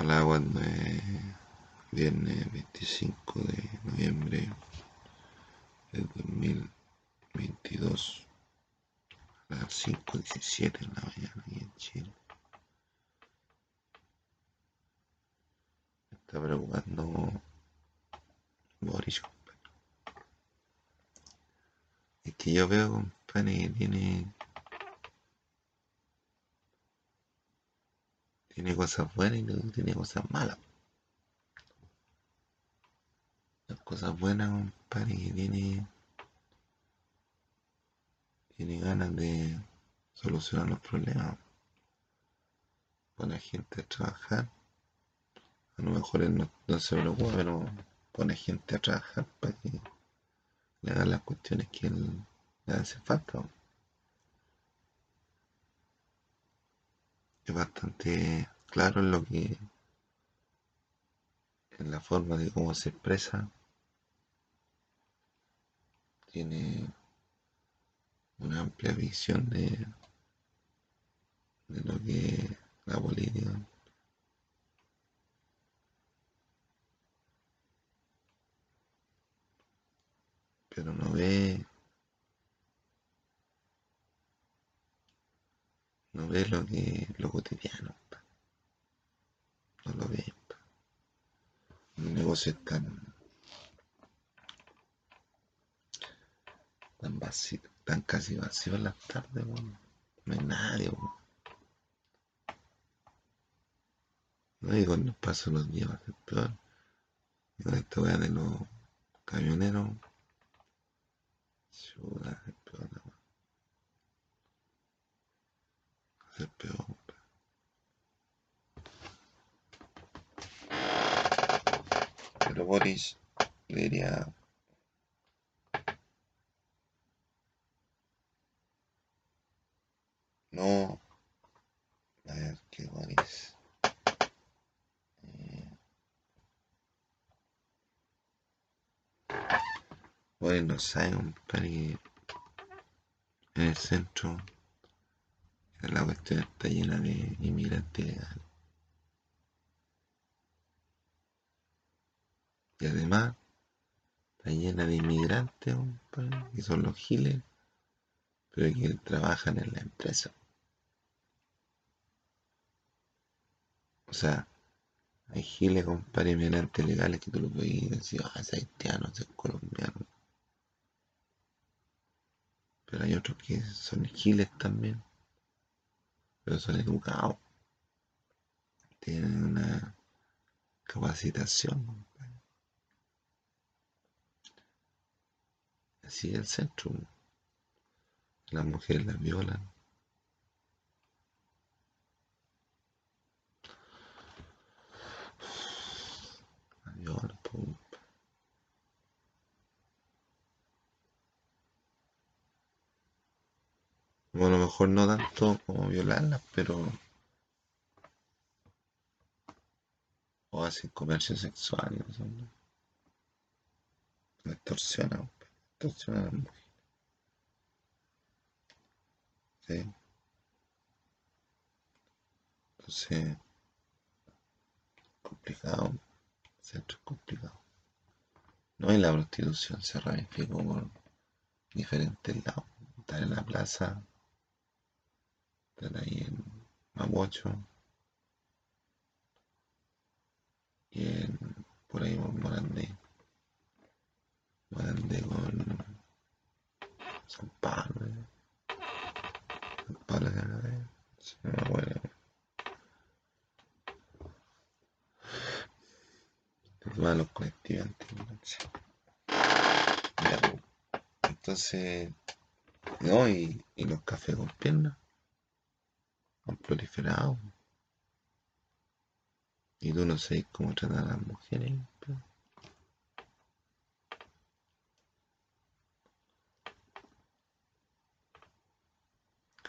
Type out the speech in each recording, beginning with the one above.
Hola, cuando es viernes 25 de noviembre del 2022 a las 5.17 de la mañana aquí en Chile. Me está preocupando Boris, compadre. Es que yo veo, compadre, que tiene tiene cosas buenas y tiene cosas malas. Las cosas buenas, compadre, que tiene, tiene ganas de solucionar los problemas. Pone gente a trabajar. A lo mejor él no, no se preocupa, pero pone gente a trabajar para que le hagan las cuestiones que él le hace falta. Es bastante claro en lo que en la forma de cómo se expresa. Tiene una amplia visión de, de lo que la política. Pero no ve no ve lo que lo cotidiano no lo ve pa. el negocio es tan tan vacío tan casi vacío en las tardes no hay nadie no y cuando pasan los días va a ser peor. Con esta weá de los camioneros va a ser peor la weá. Va a ser peor pa. Pero Boris le no a ver qué Boris eh, Boris no sabe que en el centro la cuestión está llena de inmigrantes y además está llena de inmigrantes que son los giles pero que trabajan en la empresa. O sea hay giles compadre inmigrantes legales que tú lo puedes y decir ah es haitiano es colombiano pero hay otros que son giles también pero son educados. Tienen una capacitación así el centro las mujeres las violan las violan po, compadre. o a lo mejor no tanto como violarlas pero o hacen comercio sexual ¿no? La extorsionan compadre. extorsionan a las mujeres ¿sí? entonces complicado. Centro es complicado. No y la prostitución se ramificó por diferentes lados están en la plaza. Están ahí en Mapocho. Y en por ahí por Morandé Morandé con San Pablo ¿eh? San Pablo de no me acuerdo. que toman los colectivos entonces no y, y los cafés con piernas han proliferado y tú no sabes cómo tratar a las mujeres pues.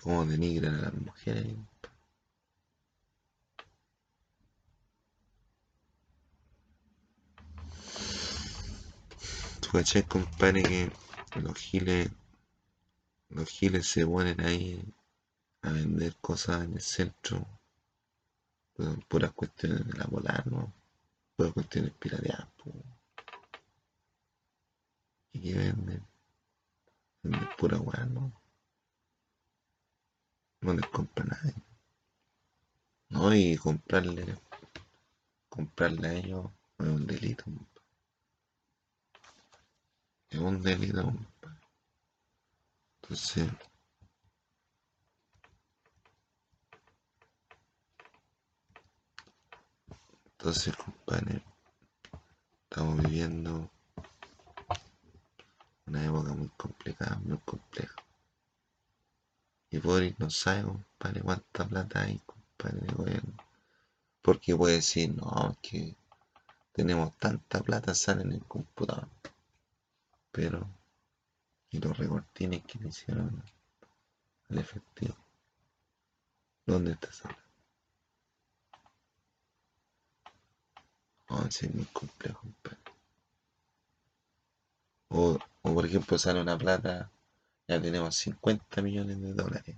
Cómo denigran a las mujeres tú cachai compadre que los giles los giles se ponen ahí a vender cosas en el centro Pues puras cuestiones de la volar, ¿no? Puras cuestiones pirateadas, po. ¿Y qué venden? Venden pura weá, ¿no? No les compra nadie. No, y comprarle, comprarle a ellos es un delito. Es un delito. Entonces, entonces, compadre, estamos viviendo una época muy complicada, muy compleja. Y Boris no sabe, compadre, cuánta plata hay, compadre, de gobierno. Porque puede decir, no, que tenemos tanta plata, sale en el computador. Pero, y los recortines que le hicieron al efectivo. ¿Dónde está esa plata? No, sí, es muy complejo, compadre. O, o por ejemplo sale una plata, ya tenemos 50 millones de dólares.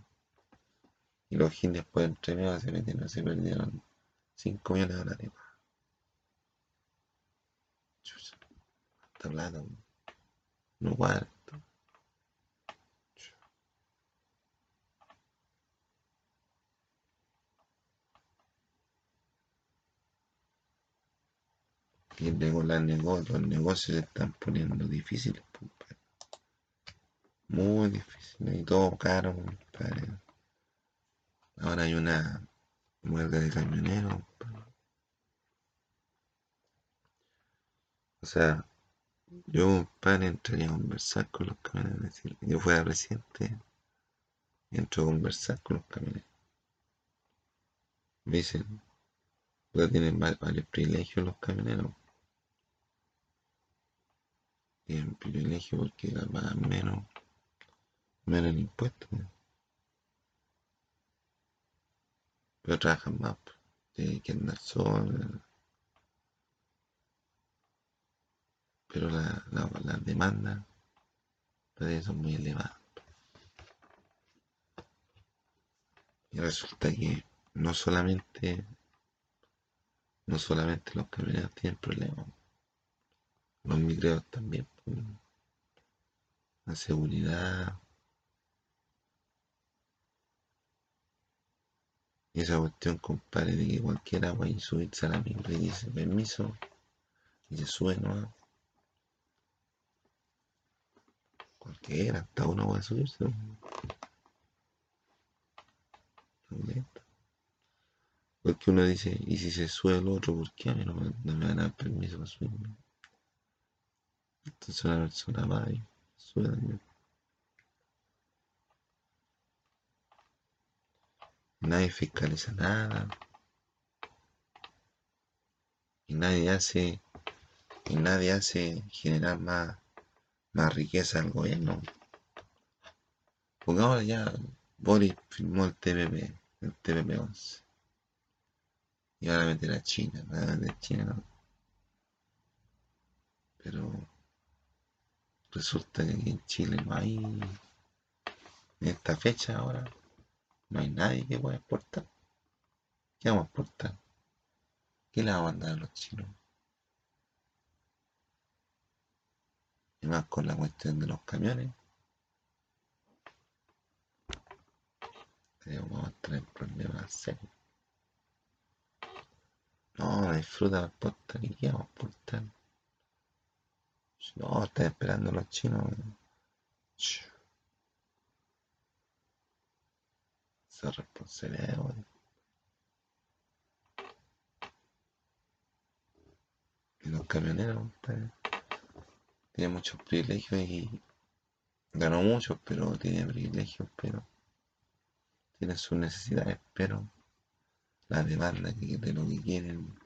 Y los gines después entre medio se se perdieron 5 millones de dólares. Chucha, plata, weón. no cuarto. Y luego las nego- los negocios se están poniendo difíciles, compadre. Muy difíciles y todo caro, compadre. Ahora hay una huelga de camioneros. O sea, yo, compadre, entraría a conversar con los camioneros. decirle, yo fuera presidente, entro a conversar con los camioneros. Dicen, pues tienen va- varios privilegios los camioneros. Tienen privilegio porque pagan menos, menos en impuestos. Pero trabajan más. Tienen que andar sol. Pero la, la, las demandas parece son muy elevadas. Y resulta que no solamente, no solamente los camioneros tienen problemas, los micreos también. pues. La seguridad. Esa cuestión, compadre, de que cualquiera a subirse a la micro y dice permiso y se sube nomás. Cualquiera, hasta uno a subirse. Porque uno dice, ¿y si se sube el otro, por qué a mí no me, van a dar permiso para subirme? Entonces una persona va y sube. Nadie fiscaliza nada. Y nadie hace, y nadie hace generar más, más riqueza al gobierno. Porque ahora ya Boris firmó el TPP, el TPP-11. Y ahora meter a China, van a meter a China, ¿no? Pero resulta que en Chile no hay, en esta fecha ahora, no hay nadie que pueda exportar. ¿Qué vamos a exportar? ¿Qué le vamos a mandar a los chinos? Y más con la cuestión de los camiones. eh, Vamos a problemas serios. No, no hay fruta para exportar. ¿Y qué vamos a exportar? No, están esperando los chinos. Ch. Esa responsabilidad. Y los camioneros, compadre, tienen muchos privilegios y ganó mucho, pero tiene privilegios, pero tienen sus necesidades, pero la demanda de lo que quieren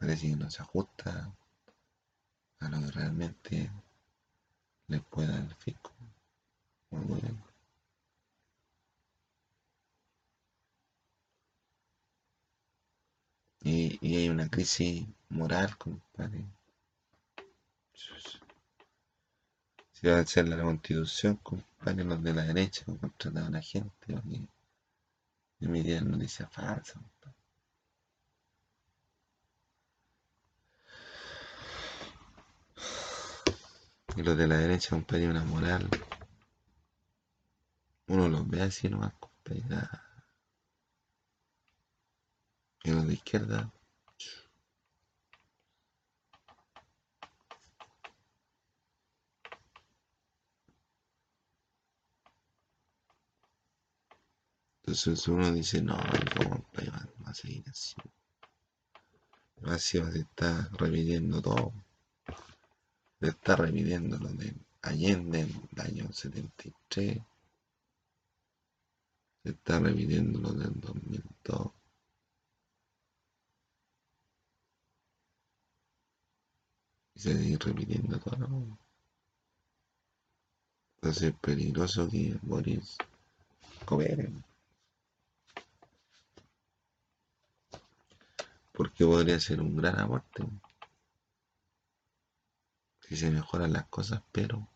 parece que no se ajusta a lo que realmente les puede dar el fisco el Y, y hay una crisis moral, compadre. Si va a hacer la constitución, compadre, los de la derecha han contratado a la gente para que emitieran noticias falsas, compadre. Y los de la derecha, compadre, una moral. Uno los ve así nomás, compadre. Nada. Y los de izquierda. Entonces uno dice, no, ¿cómo compadre, va a seguir así? Así a estar repitiendo todo. Se está repitiendo lo de Allende en el año 73. Se está repitiendo lo del 2002. Se sigue repitiendo todo. ¿no? Entonces es peligroso que Boris coopere. Porque podría ser un gran aporte. Si se mejoran las cosas, pero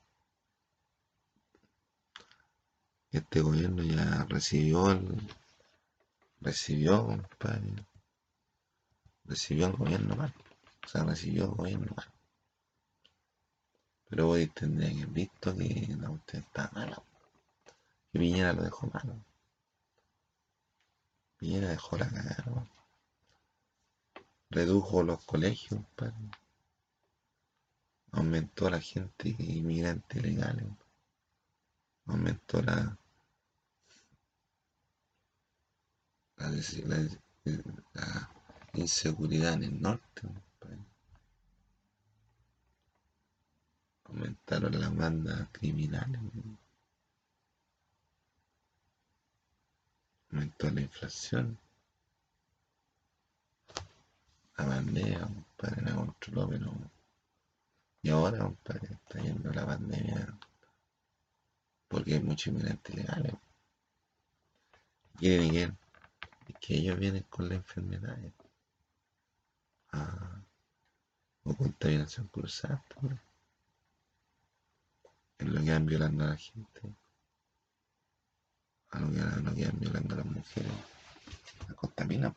este gobierno ya recibió el, recibió, compadre, recibió el gobierno mal. O sea, recibió el gobierno mal. Pero hoy tendría que visto que la usted está mala. Que Piñera lo dejó malo. Piñera dejó la cagada, ¿no? Redujo los colegios, padre. Aumentó la gente inmigrante ilegal. Aumentó la, la, inseguridad en el norte. compadre. Aumentaron las bandas criminales. Aumentó la inflación. La pandemia, compadre, la controló, pero. Y ahora, compadre, está yendo la pandemia porque hay muchos inmigrantes ilegales. Quieren que, que ellos vienen con la enfermedad. Ah, o contaminación cruzada, es lo que van violando a la gente, a lo que, a van violando a las mujeres, la contaminan.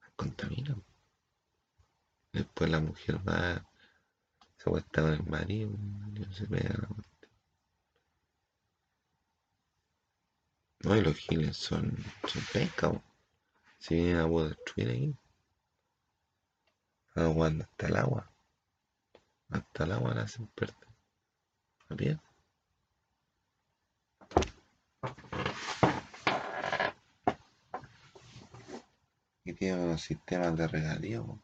Las contaminan. Después la mujer va, se acuesta con el marido, el se pega la. No, y los giles son, son pesca, si vienen a poder destruir aquí, jugando hasta el agua, hasta el agua la hacen perder, a pie. Y tiene unos sistemas de regadío,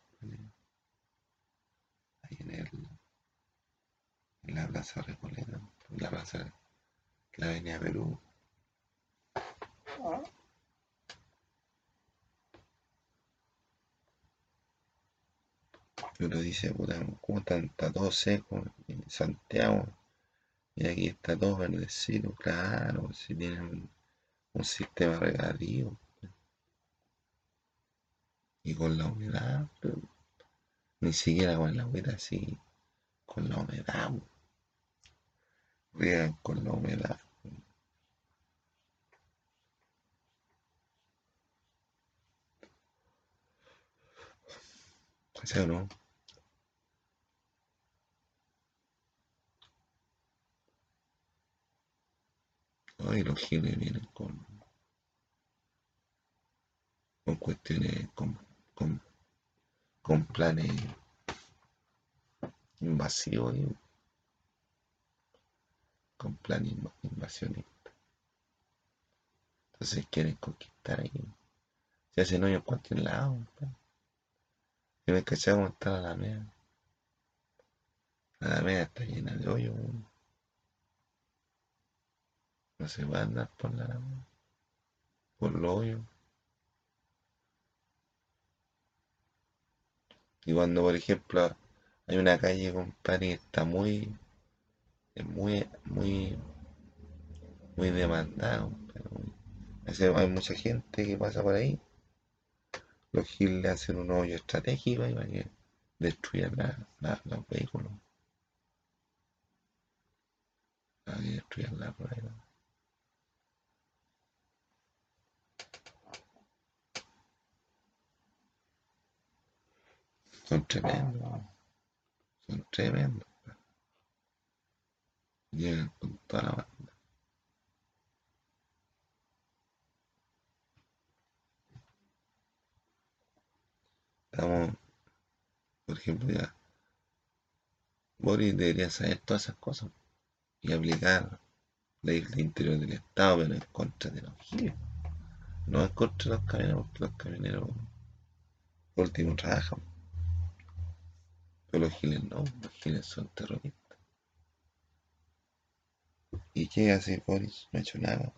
ahí en el, en la plaza Recoleta, en la plaza, la avenida Perú. Y uno dice, puta, ¿cómo está, está todo seco en Santiago? Y aquí está todo verdecito, claro, si tienen un, sistema regadío. Y con la humedad, ni siquiera con la humedad, sí, con la humedad, riegan con la humedad. ¿Sí o no? Ay, los giles vienen con, con cuestiones, con, con, con planes invasivos, con planes inv- invasionistas. Entonces quieren conquistar ahí. Se hacen hoyos en cualquier lado. Y me cachado cómo está la Alameda. La Alameda está llena de hoyos. Se va a andar por la. Por los hoyos. Y cuando, por ejemplo, hay una calle, compadre, que está muy, muy, muy, muy demandada, compadre, hay mucha gente que pasa por ahí. Los giles le hacen un hoyo estratégico ahí para que destruyan la- la- los vehículos. Para destruyan la rueda. Son tremendos. Son tremendos. Llegan con toda la banda. Estamos, por ejemplo, ya. Boris debería saber todas esas cosas y aplicar la isla interior del Estado, pero en contra de los giles. No en contra de los camioneros, porque los camioneros por último trabajan. Los giles no, los giles son terroristas. ¿Y qué hace Boris? No ha hecho nada.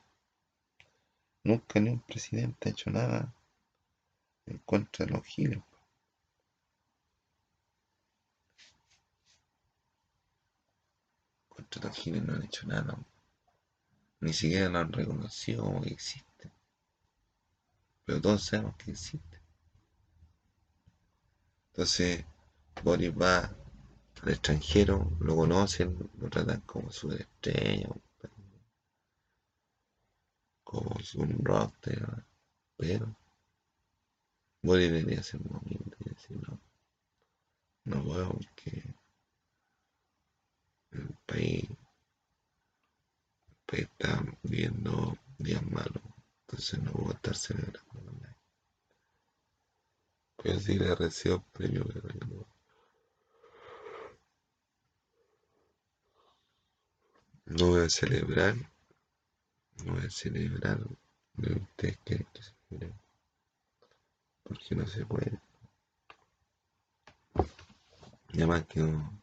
Nunca ni un presidente ha hecho nada en contra de los giles. Contra los giles no han hecho nada. Ni siquiera lo han reconocido como que existe. Pero todos sabemos que existe. Entonces, Boris va al extranjero, lo conocen, lo tratan como su estrella, como un rock, pero Boris debería ser un humilde y decir no, no puedo porque el país, está viviendo días malos, entonces no puedo estar celebrando con nadie. Pues sí le recibo premio, pero yo no. No voy a celebrar, no voy a celebrar lo que ustedes quieren que celebre, porque no se puede. Y además que no,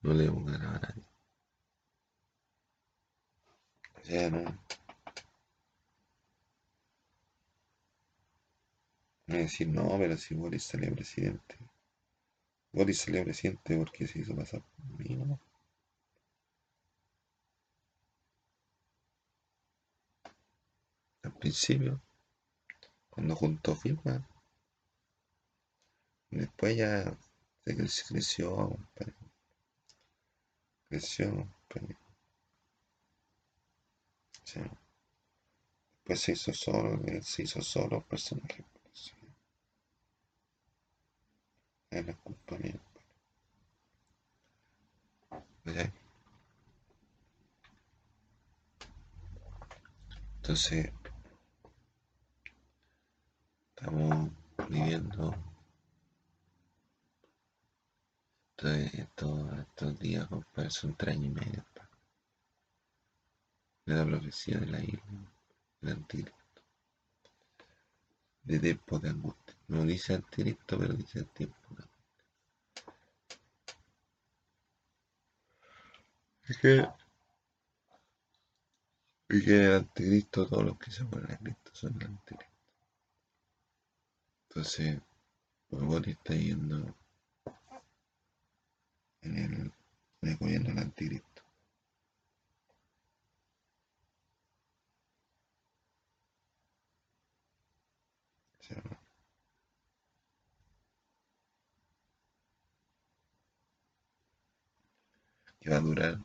no le hemos ganado a nadie. O sea, no. Me decir, no, pero si Boris salió presidente. Boris salió presidente porque se hizo pasar mí, ¿no? Principio, cuando juntó firma, después ya se creció, creció. Después se hizo solo, se hizo solo personaje. Sí. Es la mía. ¿Verdad? Entonces, estamos viviendo estos, estos días, compadre, son tres años y medio. De la profecía de la isla, del anticristo. De tiempo de angustia. No dice anticristo, pero dice tiempo de angustia. Es que, y que el anticristo, todos los que se ponen a Cristo son el anticristo. Entonces, Boris está yendo en el, en el gobierno del anticristo. Que va a durar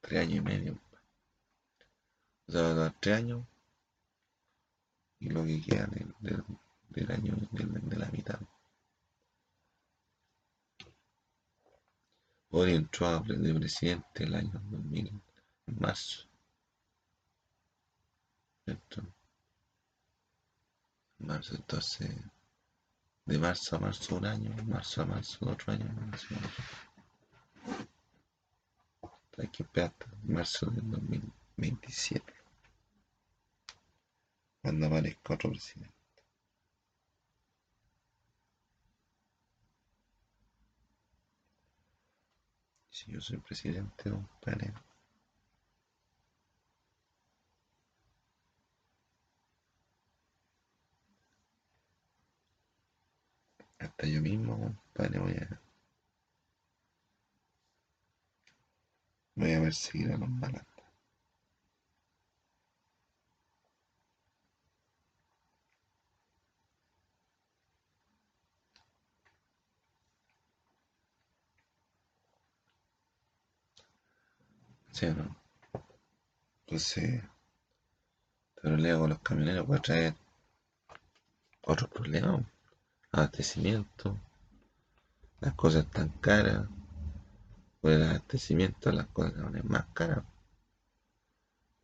tres años y medio. O sea, va a durar tres años y lo que queda del, del, del año del- de la mitad. Boris entró a de presidente el año 2000, en marzo. ¿cierto? Marzo, entonces, de marzo a marzo un año, marzo a marzo otro año, marzo a marzo. Hay que esperar marzo del 2027, cuando aparezca otro presidente. Si yo soy presidente, compadre, hasta yo mismo, compadre, voy a, voy a perseguir a los malandros. ¿Sí no? Entonces, este problema con los camioneros puede traer otros problemas, abastecimiento, las cosas están caras, por el abastecimiento las cosas son más caras,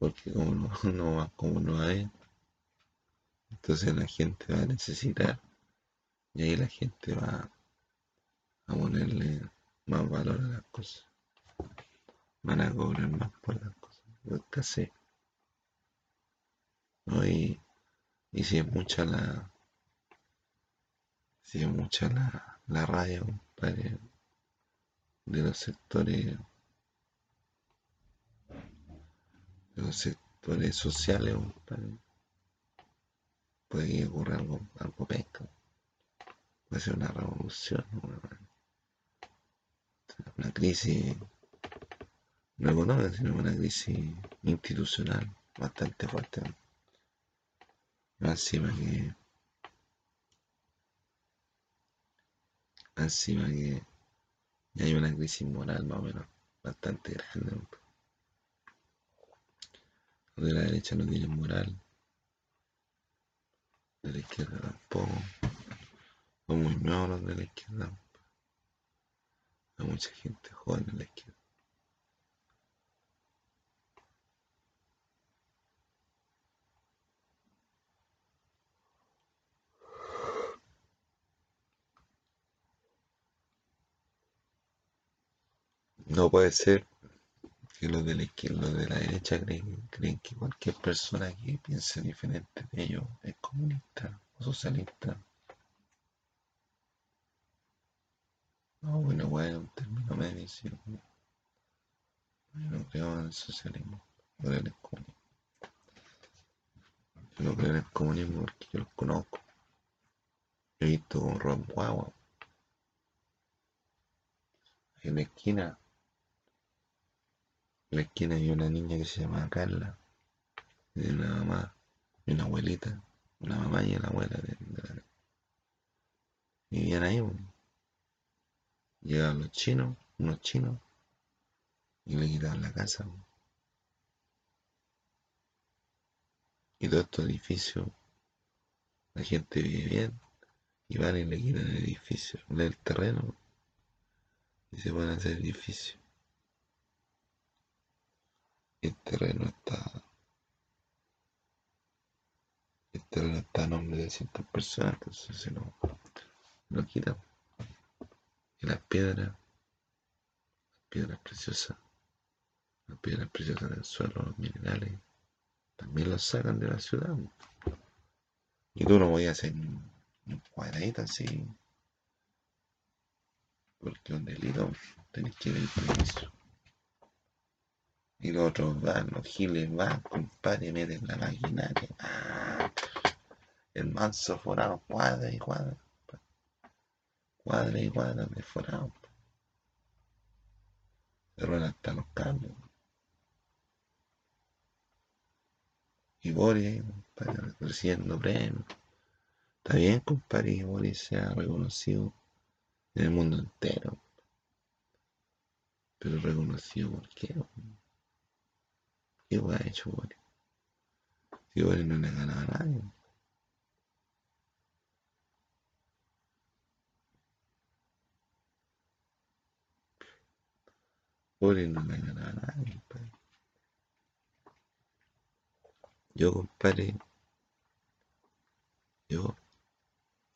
porque como no, no, como no hay, entonces la gente va a necesitar. Y ahí la gente va a ponerle más valor a las cosas. Van a cobrar más por las cosas, por escasez. ¿no? Y, y si es mucha la, si es mucha la, la raya, compadre, de los sectores de los sectores sociales, compadre, puede que algo, algo. Puede ser una revolución, una, una crisis no económica, sino una crisis institucional bastante fuerte. Encima que encima que hay una crisis moral más o menos bastante grande. Los de la derecha no tienen moral, de la izquierda tampoco. Son muy nuevos los de la izquierda. Hay mucha gente joven en la izquierda. No puede ser que los de la izquierda, los de la derecha creen, que cualquier persona que piense diferente de ellos es comunista o socialista. No, bueno, bueno, un término medio. Yo no creo en el socialismo, yo creo en el comunismo. Yo no creo en el comunismo porque yo los conozco. He visto con Ron Guagua. En la esquina, en la esquina hay una niña que se llama Carla, y una mamá, y una abuelita, una mamá y una abuela de, de la, vivían ahí. Bueno. Llegaban los chinos, unos chinos, y le quitaban la casa. Bueno. Y todos estos edificios, la gente vive bien, y van y le quitan el edificio, el terreno, y se van a hacer edificios. El terreno está. A nombre de ciertas personas, entonces se lo, lo quitan. Y las piedras, las piedras preciosas, las piedras preciosas del suelo, los minerales, también los sacan de la ciudad. Y tú no voy a hacer un cuadradito así. Porque un delito tenés que ver permiso. Y los otros van, los giles van, compadre, meten la maquinaria. ¡Ah! El manso forado, cuadra y cuadra. Cuadra y cuadra de forado. Se ruedan hasta los cambios. Y Boris, compadre, recibiendo premios. Está bien, compadre, que Boris sea reconocido en el mundo entero. Pero reconocido por qué, ¿Qué ha hecho Boris? Si Boris no le ha ganado a nadie. Boris no le ha ganado a nadie, compadre. Yo, compadre, yo,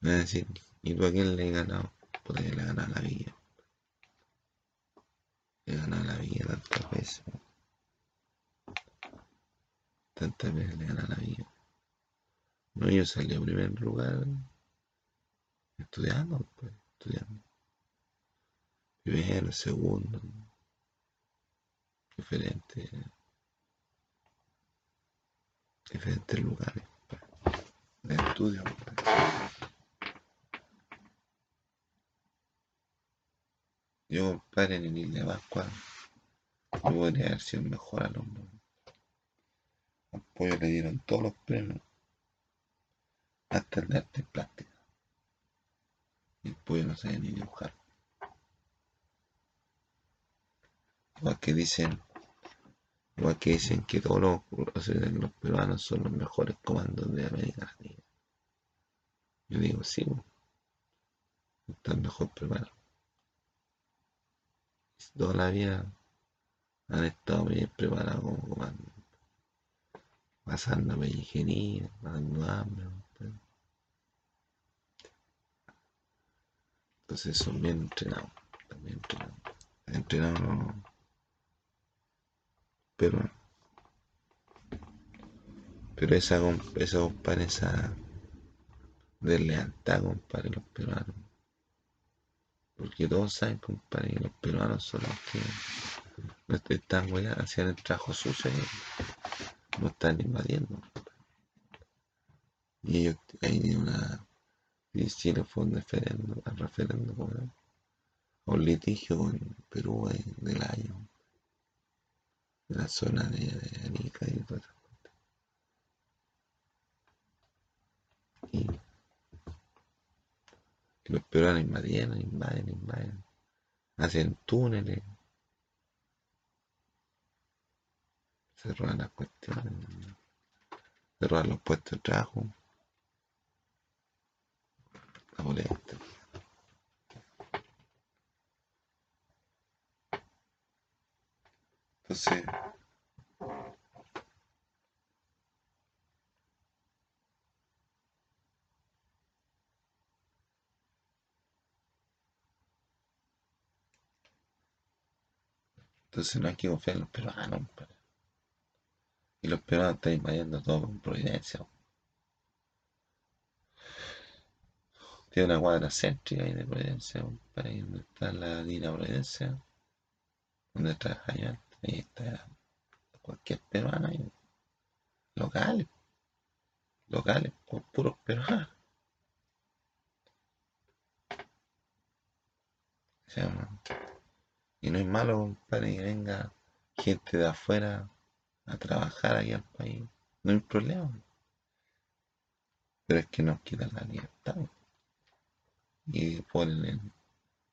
me voy a decir, ¿y tú a quién le he ganado? Puta que le he ganado la villa. Le he ganado la villa tantas veces. Tantas veces le he ganado a la villa. No, yo salí en primer lugar estudiando, pues, estudiando. Primero, segundo, diferentes, diferentes lugares pues, de estudio. pues. Yo, compadre, en Isla Pascua, yo podría haber sido mejor alumno. Al pollo le dieron todos los premios, hasta el de arte plástica. El pollo no sabía ni dibujar. Igual que dicen, igual que dicen que todos los, peruanos son los mejores comandos de América Latina. Yo digo, sí, está el mejor preparado. toda la vida han estado bien preparados como comando. Pasando pellejería, pasando hambre. Entonces son bien entrenados, bien entrenados. Entrenados pero pero esa, esa compadre, esa de lealtad, compadre, los peruanos. Porque todos saben, compadre, que los peruanos son los que están weá, hacían el trabajo sucio no están invadiendo. Y ellos hay una. Chile fue un referendo, un referendo, un litigio con Perú del año, de la zona de, de Arica y todo eso. Y los peruanos invadieron, invaden, invaden, hacen túneles, se roban las cuestiones, se roban los puestos de trabajo, la boleta. Entonces, Entonces no hay que confiar en los peruanos. Y los peruanos están invadiendo todo con Providencia. Tiene una cuadra céntrica ahí de Providencia, para ahí donde está la línea Providencia, donde trabaja yo antes. Ahí está cualquier peruano ahí. Locales. Locales, puros peruanos. Y no es malo, compadre, que venga gente de afuera a trabajar aquí al país. No hay problema. Pero es que nos quitan la libertad. Y ponen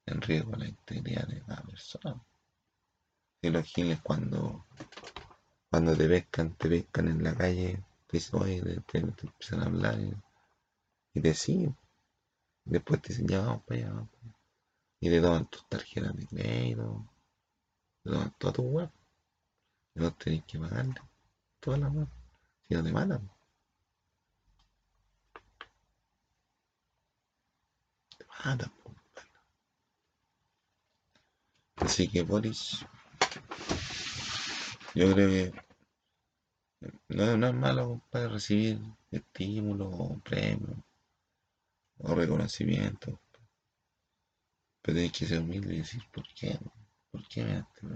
en, riesgo la integridad de cada persona. Y los giles cuando, cuando te pescan, te pescan en la calle, te dicen, oye, te, empiezan a hablar y, te siguen. Después te dicen, ya vamos para allá, vamos para allá y le daban tus tarjetas de crédito, le daban toda tu web. No tenés que pagarle toda la web, si no te matan. Te matan, Así que Boris, yo creo que no, es malo para recibir estímulos o premios o reconocimiento. Pero hay que ser humilde y decir, ¿por qué? ¿Por qué me daste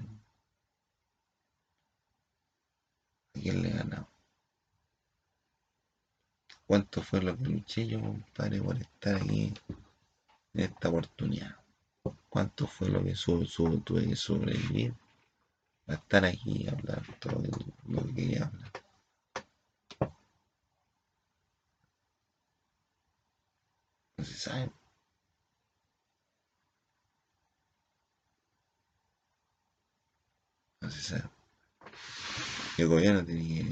¿A quién le he ganado? ¿Cuánto fue lo que luché yo, compadre, por estar aquí en esta oportunidad? ¿Cuánto fue lo que tuve que sobrevivir para estar aquí y hablar todo lo que quería hablar? No se sabe. El gobierno tiene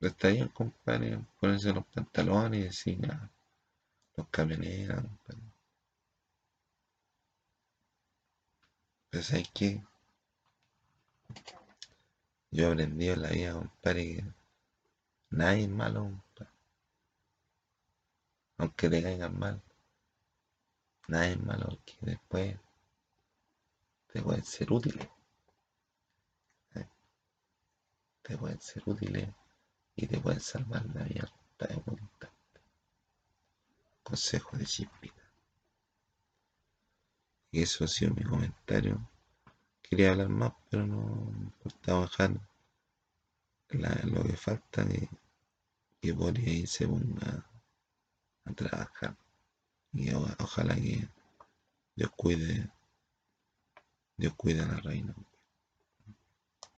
que. Está bien, compadre, ponerse los pantalones y decir, ah, los camioneros, compadre. Pero ¿sabes qué? Yo he aprendido en la vida, compadre, que nadie es malo, compadre. Aunque te caigan mal, nadie es malo, porque después te pueden ser útiles. ¿eh? Te pueden ser útiles y te pueden salvar la vida de voluntad. Consejo de Chispita. Y eso ha sido mi comentario. Quería hablar más, pero no importaba dejar lo que falta que, que Boris ahí se ponga a trabajar. Y ojalá que Dios cuide Dios cuida a la reina.